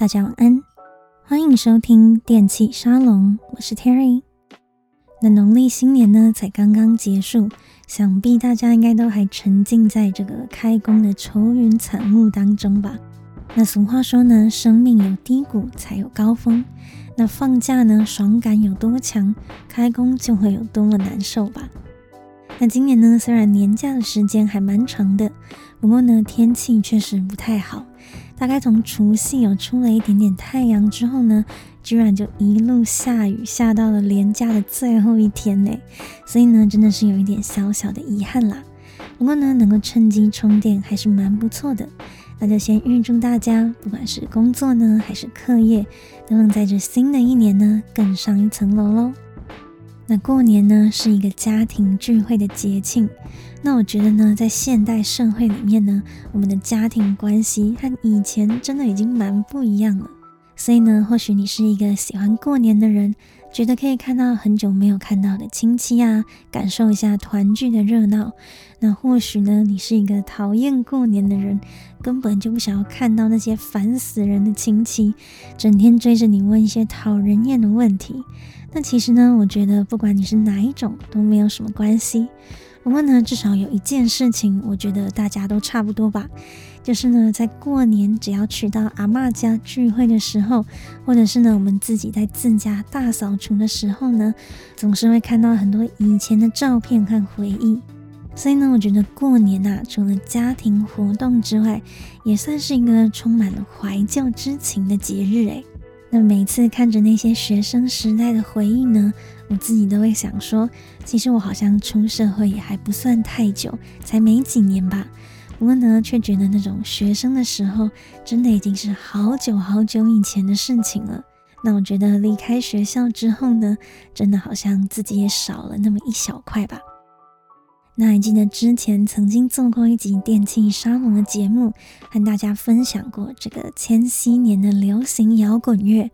大家晚安，欢迎收听电器沙龙，我是 Terry。那农历新年呢，才刚刚结束，想必大家应该都还沉浸在这个开工的愁云惨雾当中吧？那俗话说呢，生命有低谷才有高峰。那放假呢，爽感有多强，开工就会有多么难受吧？那今年呢，虽然年假的时间还蛮长的，不过呢，天气确实不太好。大概从除夕有出了一点点太阳之后呢，居然就一路下雨，下到了连假的最后一天呢，所以呢，真的是有一点小小的遗憾啦。不过呢，能够趁机充电还是蛮不错的。那就先预祝大家，不管是工作呢，还是课业，都能在这新的一年呢，更上一层楼喽。那过年呢，是一个家庭聚会的节庆。那我觉得呢，在现代社会里面呢，我们的家庭关系和以前真的已经蛮不一样了。所以呢，或许你是一个喜欢过年的人，觉得可以看到很久没有看到的亲戚啊，感受一下团聚的热闹。那或许呢，你是一个讨厌过年的人，根本就不想要看到那些烦死人的亲戚，整天追着你问一些讨人厌的问题。那其实呢，我觉得不管你是哪一种，都没有什么关系。不过呢，至少有一件事情，我觉得大家都差不多吧，就是呢，在过年只要去到阿嬷家聚会的时候，或者是呢，我们自己在自家大扫除的时候呢，总是会看到很多以前的照片和回忆。所以呢，我觉得过年啊，除了家庭活动之外，也算是一个充满了怀旧之情的节日诶。那每次看着那些学生时代的回忆呢，我自己都会想说，其实我好像出社会也还不算太久，才没几年吧。不过呢，却觉得那种学生的时候，真的已经是好久好久以前的事情了。那我觉得离开学校之后呢，真的好像自己也少了那么一小块吧。那还记得之前曾经做过一集电器沙龙的节目，和大家分享过这个千禧年的流行摇滚乐。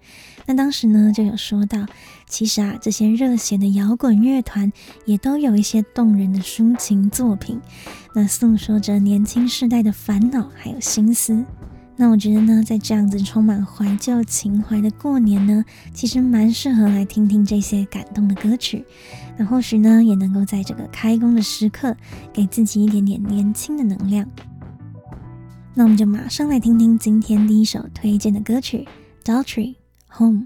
那当时呢，就有说到，其实啊，这些热血的摇滚乐团也都有一些动人的抒情作品，那诉说着年轻世代的烦恼还有心思。那我觉得呢，在这样子充满怀旧情怀的过年呢，其实蛮适合来听听这些感动的歌曲。那或许呢，也能够在这个开工的时刻，给自己一点点年轻的能量。那我们就马上来听听今天第一首推荐的歌曲《Daughtry Home》。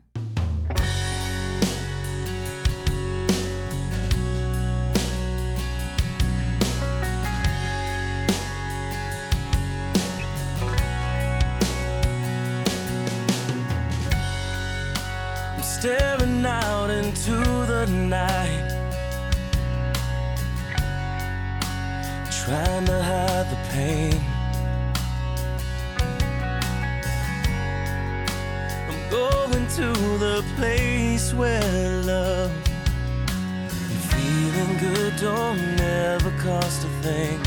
pain. I'm going to the place where love and feeling good don't ever cost a thing.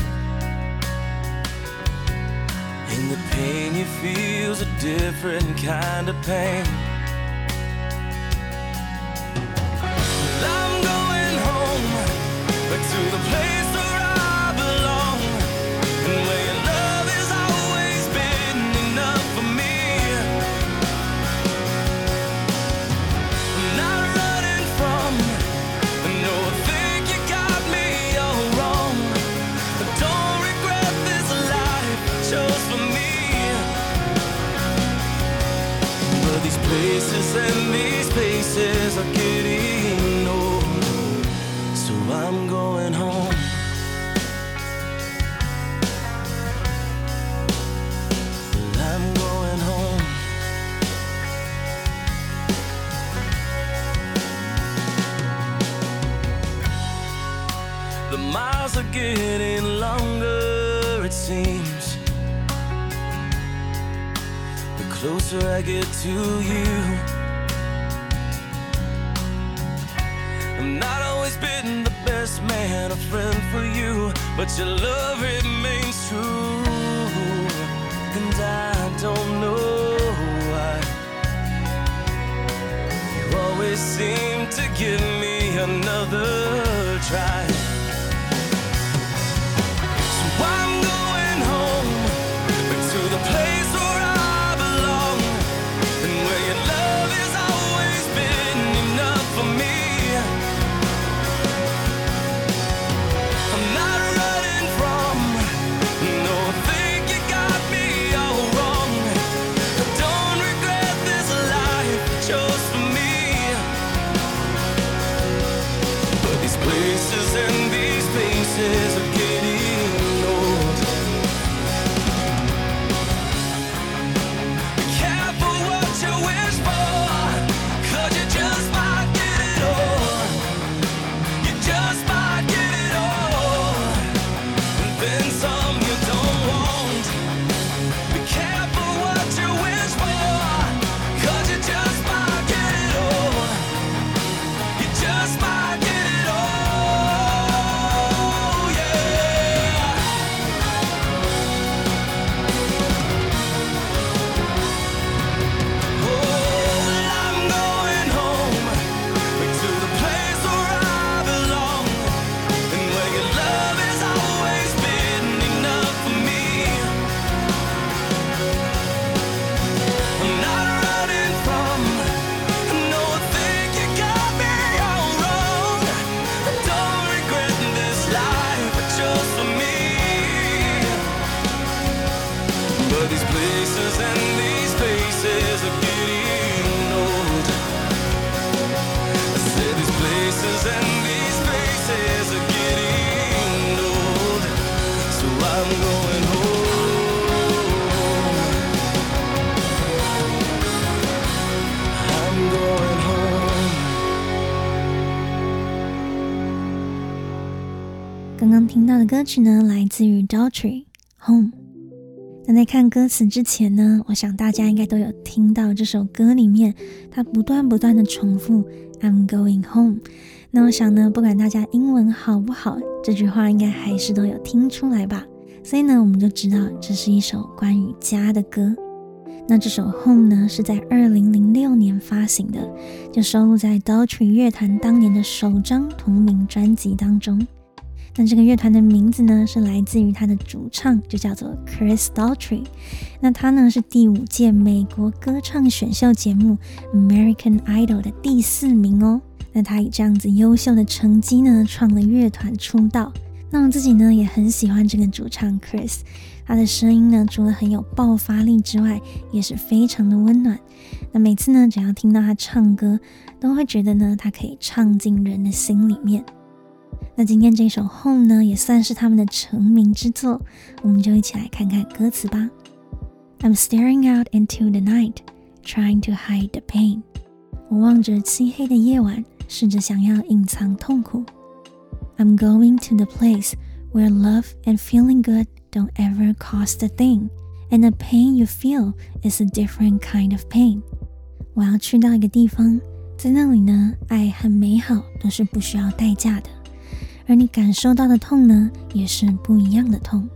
And the pain you feel's a different kind of pain. this man a friend for you, but your love remains true. And I don't know why. You always seem to give me another try. 刚听到的歌曲呢，来自于 Daughtry Home。那在看歌词之前呢，我想大家应该都有听到这首歌里面，它不断不断的重复 "I'm going home"。那我想呢，不管大家英文好不好，这句话应该还是都有听出来吧。所以呢，我们就知道这是一首关于家的歌。那这首 Home 呢，是在二零零六年发行的，就收录在 Daughtry 乐坛当年的首张同名专辑当中。那这个乐团的名字呢，是来自于他的主唱，就叫做 Chris Daughtry。那他呢，是第五届美国歌唱选秀节目 American Idol 的第四名哦。那他以这样子优秀的成绩呢，创了乐团出道。那我自己呢，也很喜欢这个主唱 Chris，他的声音呢，除了很有爆发力之外，也是非常的温暖。那每次呢，只要听到他唱歌，都会觉得呢，他可以唱进人的心里面。那今天这首《Home》呢，也算是他们的成名之作，我们就一起来看看歌词吧。I'm staring out into the night, trying to hide the pain。我望着漆黑的夜晚，试着想要隐藏痛苦。I'm going to the place where love and feeling good don't ever cost a thing, and the pain you feel is a different kind of pain。我要去到一个地方，在那里呢，爱和美好都是不需要代价的。 而你感受到的痛呢，也是不一样的痛。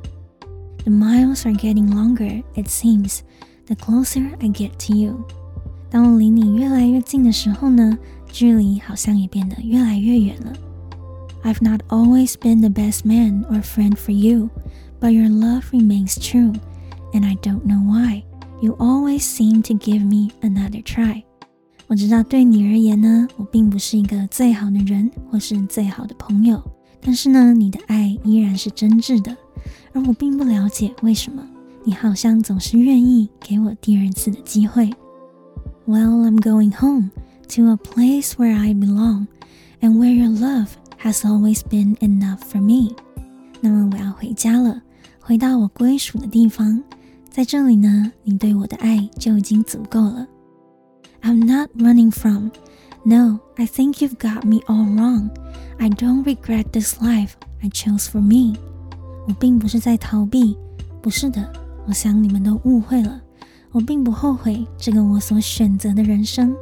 The miles are getting longer, it seems, the closer I get to you。当我离你越来越近的时候呢，距离好像也变得越来越远了。I've not always been the best man or friend for you, but your love remains true, and I don't know why. You always seem to give me another try. 我知道对你而言呢，我并不是一个最好的人，或是最好的朋友。 但是呢，你的爱依然是真挚的，而我并不了解为什么你好像总是愿意给我第二次的机会。Well, I'm going home to a place where I belong, and where your love has always been enough for me. 那么我要回家了，回到我归属的地方，在这里呢，你对我的爱就已经足够了。I'm not running from. No, I think you've got me all wrong. I don't regret this life I chose for me. 我并不是在逃避，不是的，我想你们都误会了。我并不后悔这个我所选择的人生。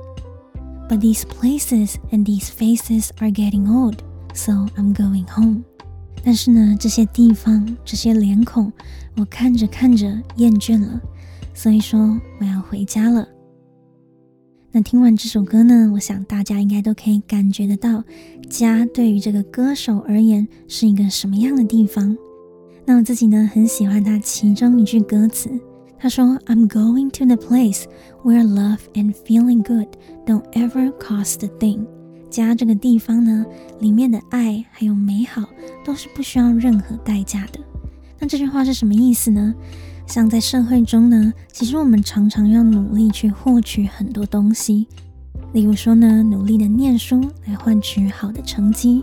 But these places and these faces are getting old, so I'm going home. 但是呢，这些地方，这些脸孔，我看着看着厌倦了，所以说我要回家了。 那听完这首歌呢，我想大家应该都可以感觉得到，家对于这个歌手而言是一个什么样的地方。那我自己呢，很喜欢他其中一句歌词，他说：“I'm going to the place where love and feeling good don't ever cost a thing。”家这个地方呢，里面的爱还有美好都是不需要任何代价的。那这句话是什么意思呢？像在社会中呢，其实我们常常要努力去获取很多东西，例如说呢，努力的念书来换取好的成绩，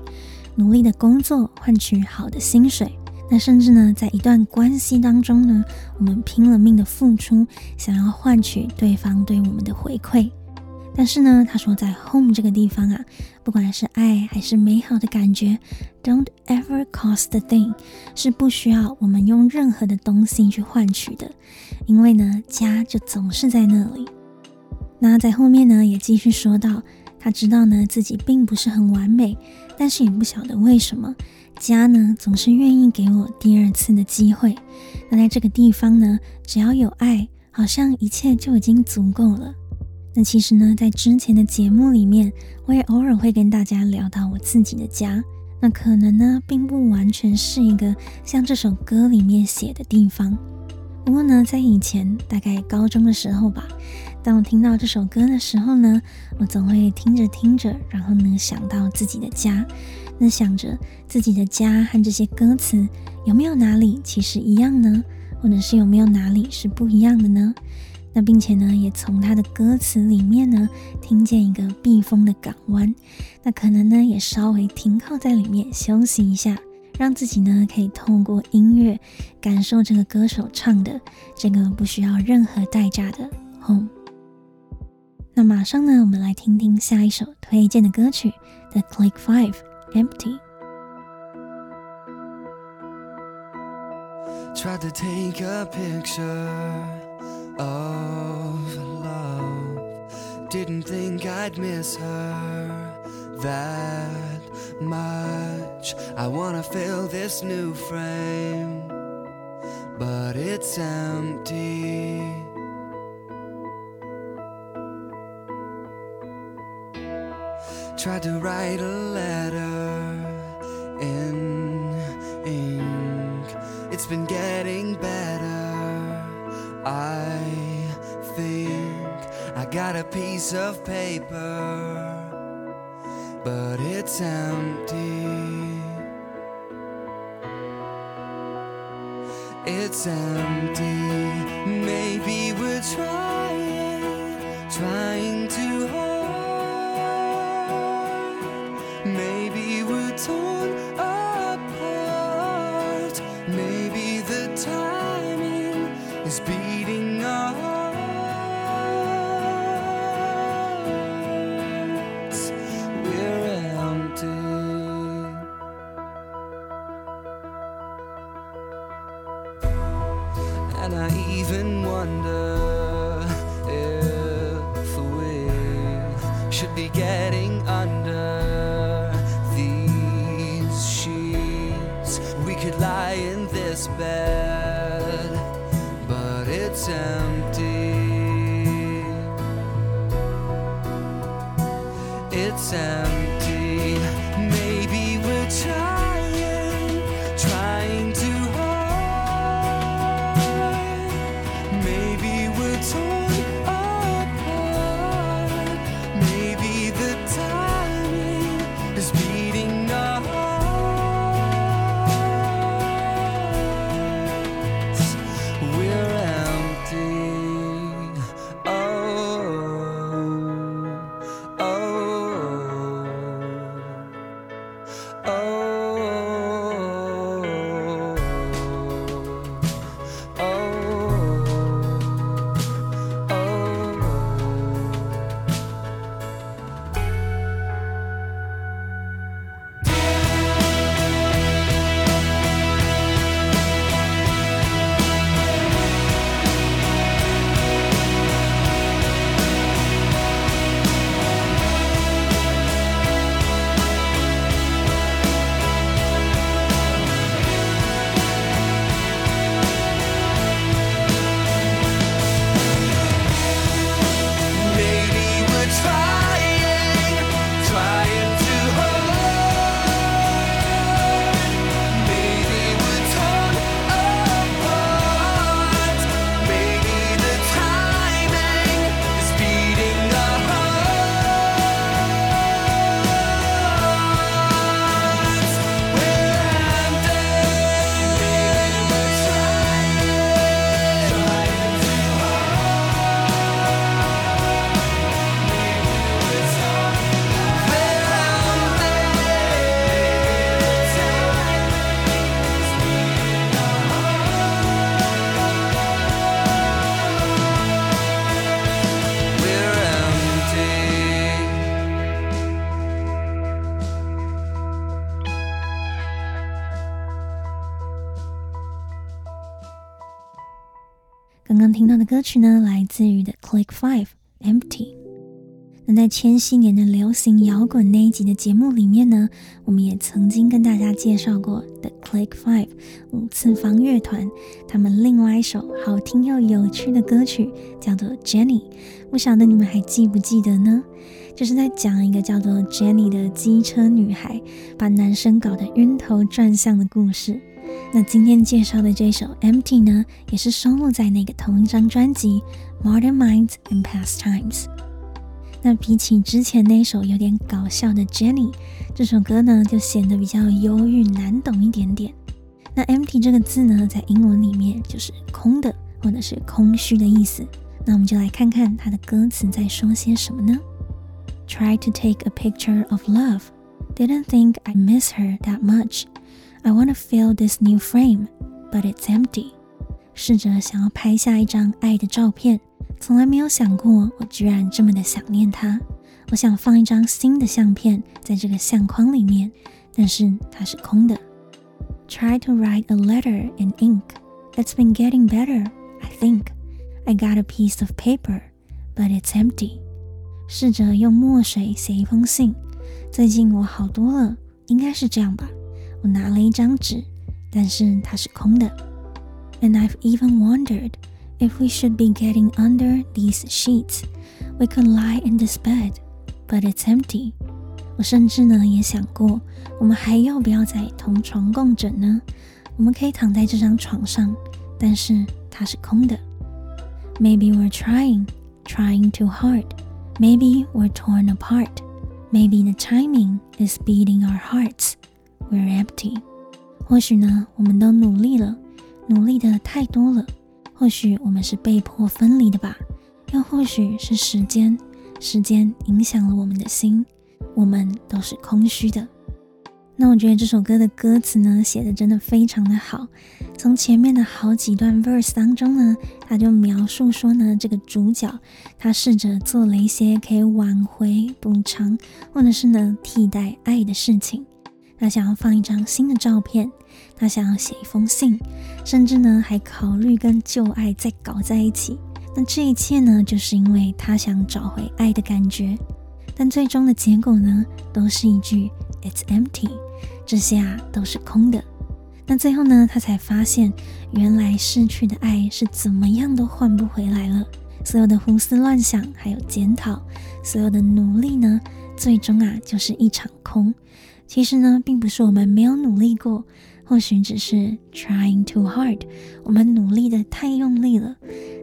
努力的工作换取好的薪水。那甚至呢，在一段关系当中呢，我们拼了命的付出，想要换取对方对我们的回馈。但是呢，他说在 home 这个地方啊，不管是爱还是美好的感觉，don't ever cost a thing，是不需要我们用任何的东西去换取的，因为呢，家就总是在那里。那在后面呢，也继续说到，他知道呢自己并不是很完美，但是也不晓得为什么。家呢，总是愿意给我第二次的机会。那在这个地方呢，只要有爱，好像一切就已经足够了。那其实呢，在之前的节目里面，我也偶尔会跟大家聊到我自己的家。那可能呢，并不完全是一个像这首歌里面写的地方。不过呢，在以前大概高中的时候吧，当我听到这首歌的时候呢，我总会听着听着，然后呢，想到自己的家。那想着自己的家和这些歌词有没有哪里其实一样呢？或者是有没有哪里是不一样的呢？那并且呢，也从他的歌词里面呢，听见一个避风的港湾。那可能呢，也稍微停靠在里面休息一下，让自己呢可以透过音乐感受这个歌手唱的这个不需要任何代价的 home。那马上呢，我们来听听下一首推荐的歌曲 The Click Five。Empty. Try to take a picture of love. Didn't think I'd miss her that much. I wanna fill this new frame, but it's empty. Tried to write a letter in ink. It's been getting better. I think I got a piece of paper, but it's empty. It's empty. Maybe we'll trying, 到的歌曲呢，来自于 The Click Five Empty。那在千禧年的流行摇滚那一集的节目里面呢，我们也曾经跟大家介绍过 The Click Five 五次方乐团，他们另外一首好听又有趣的歌曲叫做 Jenny，不晓得你们还记不记得呢？就是在讲一个叫做 Jenny 的机车女孩，把男生搞得晕头转向的故事。那今天介绍的这首 Empty 呢，也是收录在那个同一张专辑 Modern Minds and Pastimes。那比起之前那首有点搞笑的 Jenny，这首歌呢就显得比较忧郁难懂一点点。那 empty 这个字呢，在英文里面就是空的或者是空虚的意思。那我们就来看看它的歌词在说些什么呢？Try to take a picture of love. Didn't think I miss her that much. I wanna fill this new frame, but it's empty. 试着想要拍下一张爱的照片。从来没有想过，我居然这么的想念他。我想放一张新的相片在这个相框里面，但是它是空的。Try to write a letter in ink. It's been getting better, I think. I got a piece of paper, but it's empty. 试着用墨水写一封信，最近我好多了，应该是这样吧。 我拿了一张纸，但是它是空的。And I've even wondered. If we should be getting under these sheets, we could lie in this bed, but it's empty. 我甚至呢也想过，我们还要不要再同床共枕呢？我们可以躺在这张床上，但是它是空的。Maybe we're trying, trying too hard. Maybe we're torn apart. Maybe the timing is beating our hearts. We're empty. 或许呢，我们都努力了，努力的太多了。或许我们是被迫分离的吧，又或许是时间，时间影响了我们的心，我们都是空虚的。那我觉得这首歌的歌词呢，写的真的非常的好。从前面的好几段 verse 当中呢，他就描述说呢，这个主角他试着做了一些可以挽回、补偿，或者是呢替代爱的事情。他想要放一张新的照片，他想要写一封信，甚至呢还考虑跟旧爱再搞在一起。那这一切呢，就是因为他想找回爱的感觉。但最终的结果呢，都是一句 "It's empty"，这些啊都是空的。那最后呢，他才发现，原来失去的爱是怎么样都换不回来了。所有的胡思乱想，还有检讨，所有的努力呢，最终啊就是一场空。其实呢，并不是我们没有努力过，或许只是 trying too hard，我们努力的太用力了。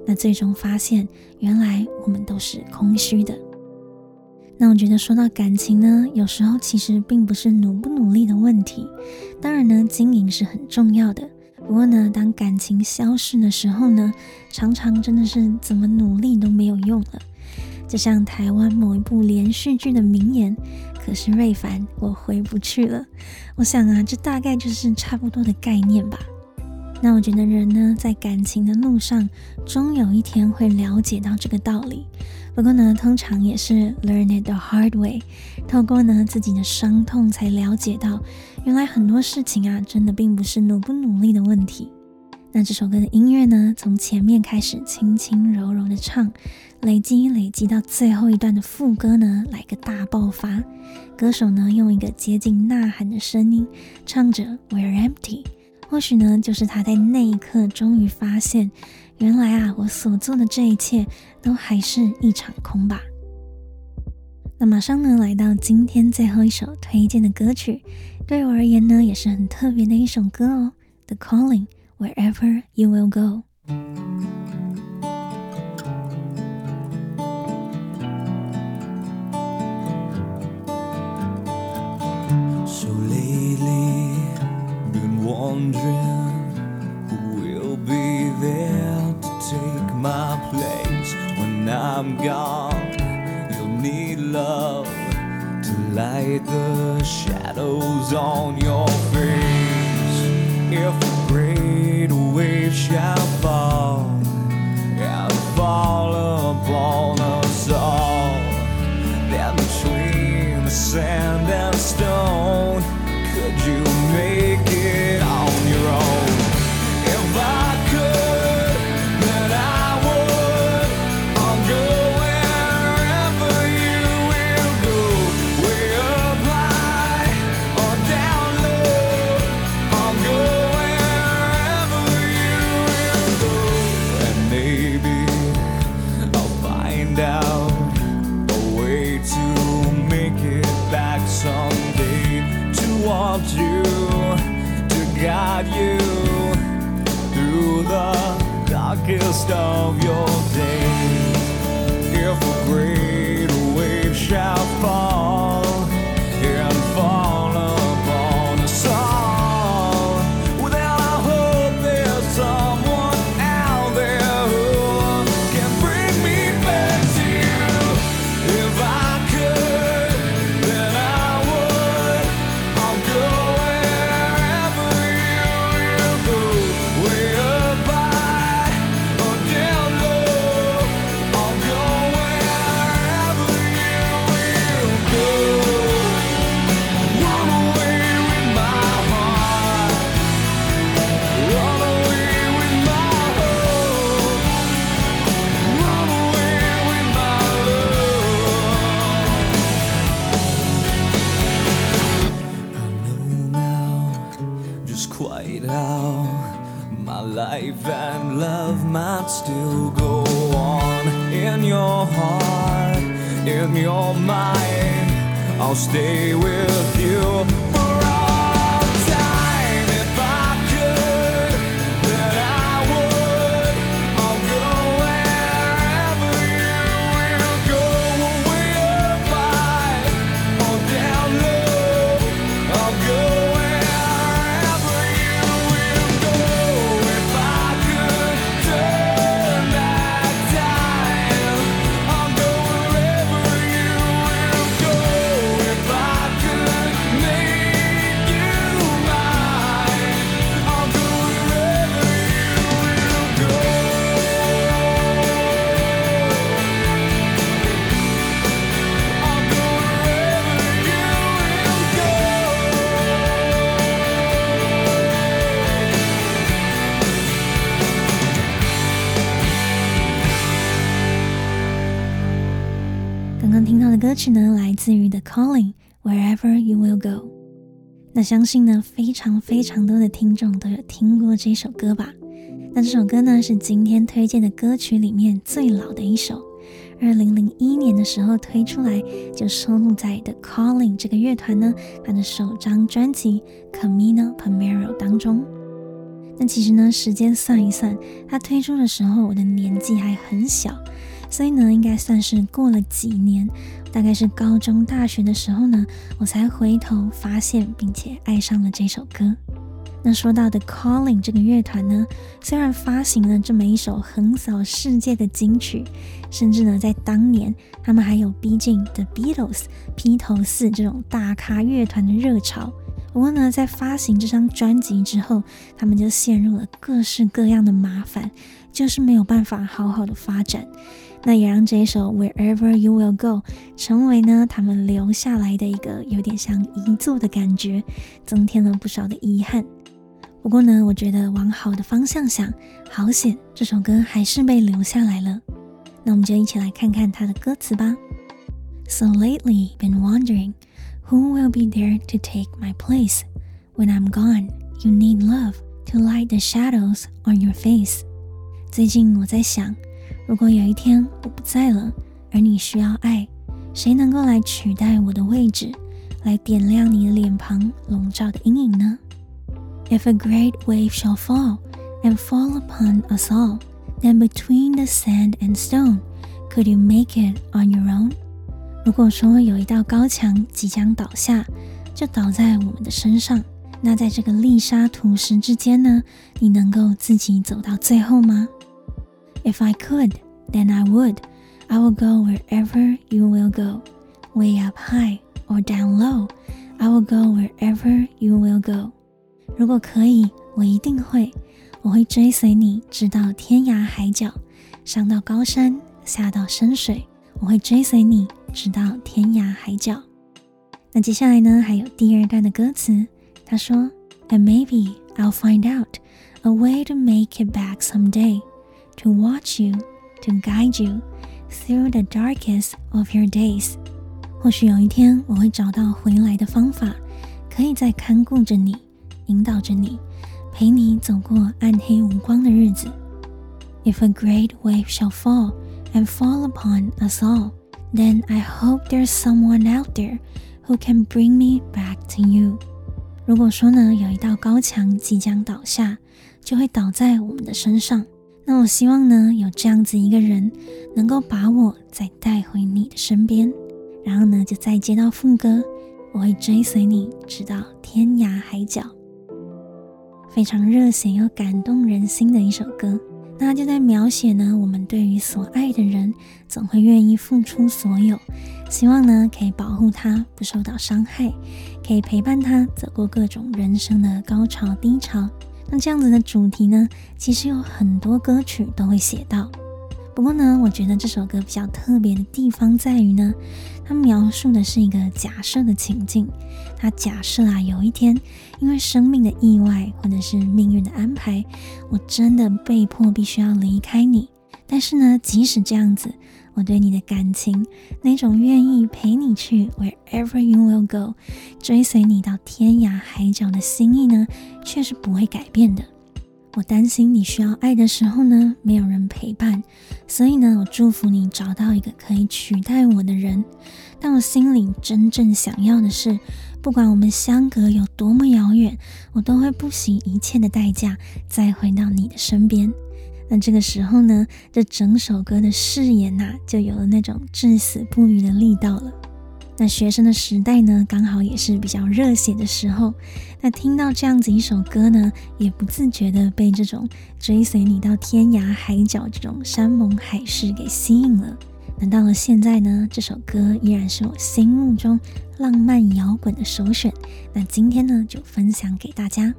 那最终发现，原来我们都是空虚的。那我觉得说到感情呢，有时候其实并不是努不努力的问题。当然呢，经营是很重要的。不过呢，当感情消逝的时候呢，常常真的是怎么努力都没有用了。就像台湾某一部连续剧的名言。可是瑞凡，我回不去了。我想啊，这大概就是差不多的概念吧。那我觉得人呢，在感情的路上，终有一天会了解到这个道理。不过呢，通常也是 learn it the hard way，透过呢自己的伤痛，才了解到，原来很多事情啊，真的并不是努不努力的问题。那这首歌的音乐呢，从前面开始轻轻柔柔的唱，累积累积到最后一段的副歌呢，来个大爆发。歌手呢，用一个接近呐喊的声音唱着 "We're empty"，或许呢，就是他在那一刻终于发现，原来啊，我所做的这一切都还是一场空吧。那马上呢，来到今天最后一首推荐的歌曲，对我而言呢，也是很特别的一首歌哦，《The Calling》。Wherever you will go。I'll stay with 是呢，来自于 The Calling Wherever You Will Go。那相信呢，非常非常多的听众都有听过这首歌吧？那这首歌呢，是今天推荐的歌曲里面最老的一首，二零零一年的时候推出来，就收录在 The Calling 这个乐团呢，它的首张专辑《Camino p a m e r o》当中。那其实呢，时间算一算，它推出的时候，我的年纪还很小。所以呢，应该算是过了几年，大概是高中、大学的时候呢，我才回头发现并且爱上了这首歌。那说到 The Calling 这个乐团呢，虽然发行了这么一首横扫世界的金曲，甚至呢，在当年他们还有逼近 The Beatles 披头四这种大咖乐团的热潮。不过呢，在发行这张专辑之后，他们就陷入了各式各样的麻烦，就是没有办法好好的发展。那也让这一首 Wherever You Will Go 成为呢他们留下来的一个有点像遗作的感觉，增添了不少的遗憾。不过呢，我觉得往好的方向想，好险这首歌还是被留下来了。那我们就一起来看看它的歌词吧。So lately been wondering who will be there to take my place when I'm gone. You need love to light the shadows on your face. 最近我在想。如果有一天我不在了，而你需要爱，谁能够来取代我的位置，来点亮你的脸庞笼罩的阴影呢？If a great wave shall fall and fall upon us all, then between the sand and stone, could you make it on your own？如果说有一道高墙即将倒下，就倒在我们的身上，那在这个礫沙土石之间呢，你能够自己走到最后吗 ？If I could, then I would. I will go wherever you will go, way up high or down low. I will go wherever you will go. 如果可以，我一定会，我会追随你，直到天涯海角，上到高山，下到深水，我会追随你，直到天涯海角。那接下来呢，还有第二段的歌词，他说：And maybe I'll find out a way to make it back someday. To watch you, to guide you through the darkest of your days。或许有一天我会找到回来的方法，可以再看顾着你，引导着你，陪你走过暗黑无光的日子。If a great wave shall fall and fall upon us all, then I hope there's someone out there who can bring me back to you。 如果说呢，有一道高墙即将倒下，就会倒在我们的身上。 那我希望呢，有这样子一个人，能够把我再带回你的身边，然后呢，就再接到副歌，我会追随你直到天涯海角。非常热血又感动人心的一首歌。那就在描写呢，我们对于所爱的人，总会愿意付出所有，希望呢可以保护他不受到伤害，可以陪伴他走过各种人生的高潮低潮。那这样子的主题呢，其实有很多歌曲都会写到。不过呢，我觉得这首歌比较特别的地方在于呢，它描述的是一个假设的情境。它假设啊，有一天因为生命的意外或者是命运的安排，我真的被迫必须要离开你。但是呢，即使这样子，我对你的感情，那种愿意陪你去 wherever you will go，追随你到天涯海角的心意呢，却是不会改变的。我担心你需要爱的时候呢，没有人陪伴，所以呢，我祝福你找到一个可以取代我的人。但我心里真正想要的是，不管我们相隔有多么遥远，我都会不惜一切的代价再回到你的身边。那这个时候呢，这整首歌的誓言呐、就有了那种至死不渝的力道了。那学生的时代呢，刚好也是比较热血的时候。那听到这样子一首歌呢，也不自觉的被这种追随你到天涯海角这种山盟海誓给吸引了。那到了现在呢，这首歌依然是我心目中浪漫摇滚的首选。那今天呢，就分享给大家。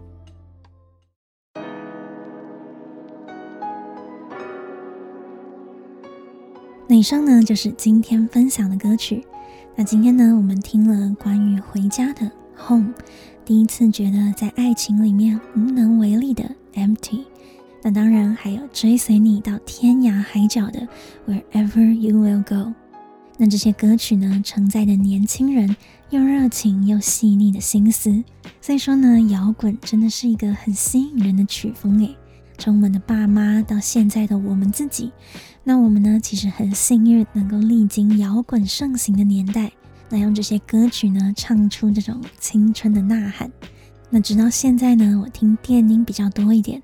那以上呢，就是今天分享的歌曲。那今天呢，我们听了关于回家的 home，第一次觉得在爱情里面无能为力的 empty。那当然还有追随你到天涯海角的 wherever you will go。那这些歌曲呢，承载的年轻人又热情又细腻的心思。所以说呢，摇滚真的是一个很吸引人的曲风诶。从我们的爸妈到现在的我们自己，那我们呢，其实很幸运能够历经摇滚盛行的年代，那用这些歌曲呢，唱出这种青春的呐喊。那直到现在呢，我听电音比较多一点。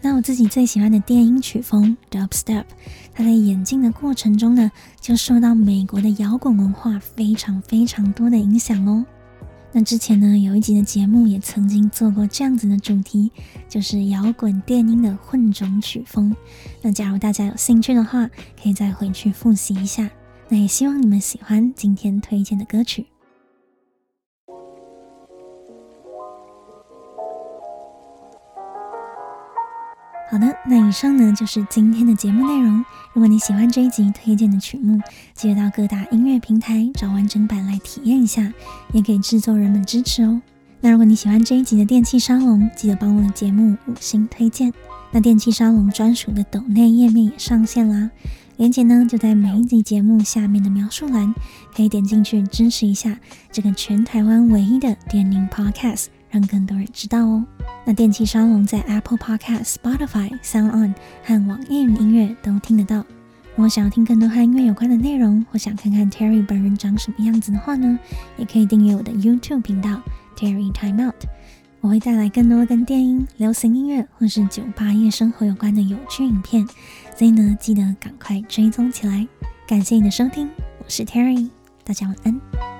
那我自己最喜欢的电音曲风 Dubstep，它在演进的过程中呢，就受到美国的摇滚文化非常非常多的影响哦。那之前呢，有一集的节目也曾经做过这样子的主题，就是摇滚电音的混种曲风。那假如大家有兴趣的话，可以再回去复习一下。那也希望你们喜欢今天推荐的歌曲。好的，那以上呢，就是今天的节目内容。如果你喜欢这一集推荐的曲目，记得到各大音乐平台找完整版来体验一下，也给制作人们支持哦。那如果你喜欢这一集的电气沙龙，记得帮我的节目五星推荐。那电气沙龙专属的抖内页面也上线啦，链接呢就在每一集节目下面的描述栏，可以点进去支持一下这个全台湾唯一的电音 Podcast。让更多人知道哦。那电器沙龙在 Apple Podcast、Spotify、SoundOn 和网易云音乐都听得到。如果想要听更多和音乐有关的内容，或想看看 Terry 本人长什么样子的话呢，也可以订阅我的 YouTube 频道 Terry Time Out。我会带来更多跟电音、流行音乐或是酒吧夜生活有关的有趣影片，所以呢，记得赶快追踪起来。感谢你的收听，我是 Terry，大家晚安。